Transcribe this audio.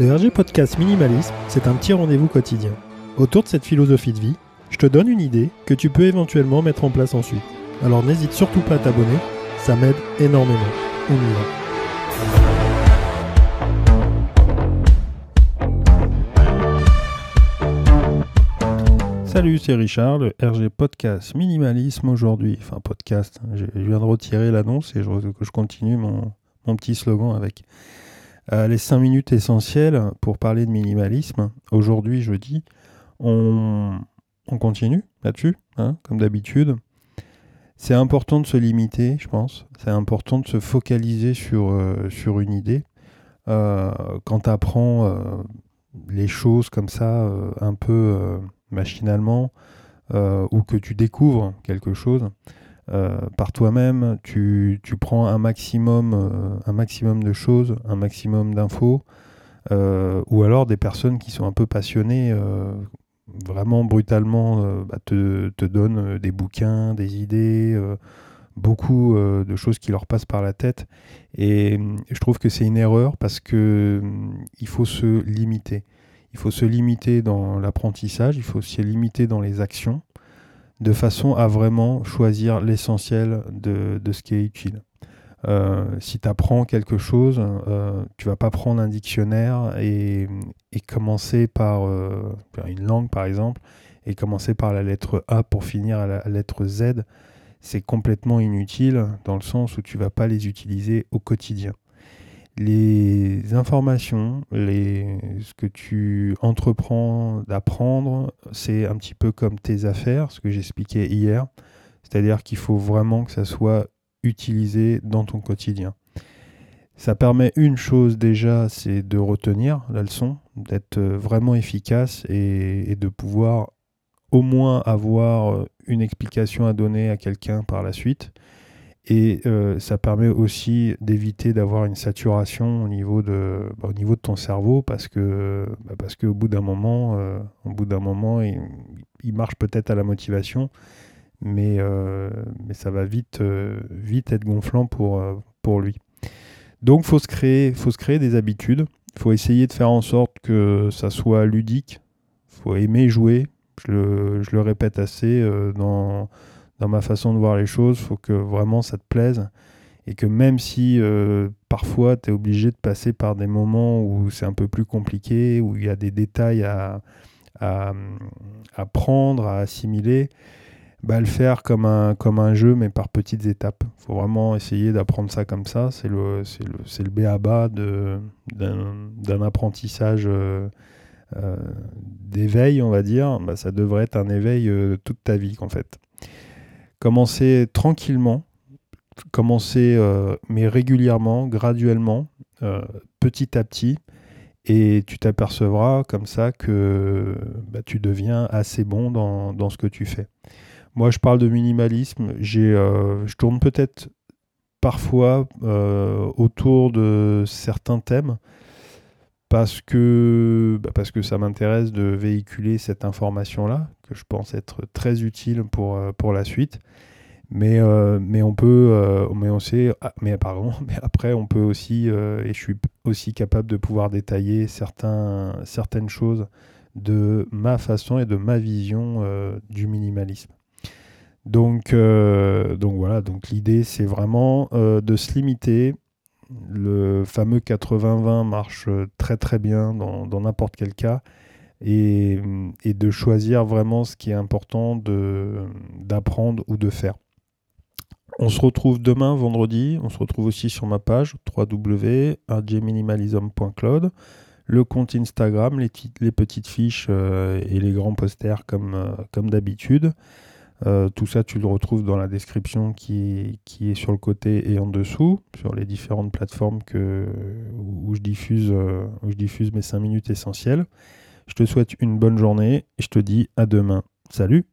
Le RG Podcast Minimalisme, c'est un petit rendez-vous quotidien. Autour de cette philosophie de vie, je te donne une idée que tu peux éventuellement mettre en place ensuite. Alors n'hésite surtout pas à t'abonner, ça m'aide énormément. On y va. Salut, c'est Richard, le RG Podcast Minimalisme aujourd'hui. Enfin, podcast, je viens de retirer l'annonce et je, continue mon petit slogan avec euh, les 5 minutes essentielles pour parler de minimalisme. Aujourd'hui, jeudi, on, on continue là-dessus, hein, comme d'habitude. C'est important de se limiter, je pense. C'est important de se focaliser sur, euh, une idée. Euh, quand tu apprends les choses comme ça, un peu machinalement, ou que tu découvres quelque chose, euh, par toi-même, tu, prends un maximum, euh, un maximum de choses, un maximum d'infos, euh, ou alors des personnes qui sont un peu passionnées, vraiment brutalement, bah, te, te, donnent des bouquins, des idées, beaucoup de choses qui leur passent par la tête. Et je trouve que c'est une erreur parce que il faut se limiter. Il faut se limiter dans l'apprentissage, il faut se limiter dans les actions de façon à vraiment choisir l'essentiel de, ce qui est utile. Euh, si tu apprends quelque chose, euh, tu vas pas prendre un dictionnaire et, commencer par euh, une langue par exemple, et commencer par la lettre A pour finir à la lettre Z. C'est complètement inutile dans le sens où tu vas pas les utiliser au quotidien les informations, les, ce que tu entreprends d'apprendre, c'est un petit peu comme tes affaires, ce que j'expliquais hier. C'est-à-dire qu'il faut vraiment que ça soit utilisé dans ton quotidien. Ça permet une chose déjà, c'est de retenir la leçon, d'être vraiment efficace et, et, de pouvoir au moins avoir une explication à donner à quelqu'un par la suite. Et euh, ça permet aussi d'éviter d'avoir une saturation au niveau de, bah, au niveau de ton cerveau parce que bah, parce qu'au bout d'un moment, euh, au bout d'un moment, il, marche peut-être à la motivation, mais, euh, mais ça va vite, vite être gonflant pour, pour lui. Donc faut se créer, faut se créer des habitudes. Il faut essayer de faire en sorte que ça soit ludique. Il faut aimer jouer. Je le, je le répète assez dans dans ma façon de voir les choses. Il faut que vraiment ça te plaise. Et que même si euh, parfois tu es obligé de passer par des moments où c'est un peu plus compliqué, où il y a des détails à, à, prendre, à assimiler, bah, le faire comme un, comme un jeu, mais par petites étapes. Il faut vraiment essayer d'apprendre ça comme ça. C'est le, c'est le, c'est le d'un, apprentissage euh, euh, d'éveil, on va dire. Bah, ça devrait être un éveil toute ta vie, en fait. Commencer tranquillement, commencer euh, mais régulièrement, graduellement, euh, petit à petit, et tu t'apercevras comme ça que bah, tu deviens assez bon dans, ce que tu fais. Moi, je parle de minimalisme. J'ai, euh, je tourne peut-être parfois autour de certains thèmes parce que, bah, parce que ça m'intéresse de véhiculer cette information-là, que je pense être très utile pour, euh, pour la suite. Mais, euh, mais on peut, euh, mais on sait, ah, mais pardon, mais après on peut aussi, et je suis aussi capable de pouvoir détailler certains, certaines choses de ma façon et de ma vision du minimalisme. Donc, donc voilà, donc l'idée c'est vraiment de se limiter le fameux 80-20 marche euh, très très bien dans n'importe quel cas et, de choisir vraiment ce qui est important d'apprendre ou de faire. On se retrouve demain, vendredi. On se retrouve aussi sur ma page www.rjminimalism.cloud, le compte Instagram, les, petites fiches euh, et les grands posters comme, euh, comme d'habitude. Euh, tout ça, tu le retrouves dans la description qui, qui, est sur le côté et en dessous, sur les différentes plateformes que, où, je diffuse, euh, où je diffuse mes 5 minutes essentielles. Je te souhaite une bonne journée et je te dis à demain. Salut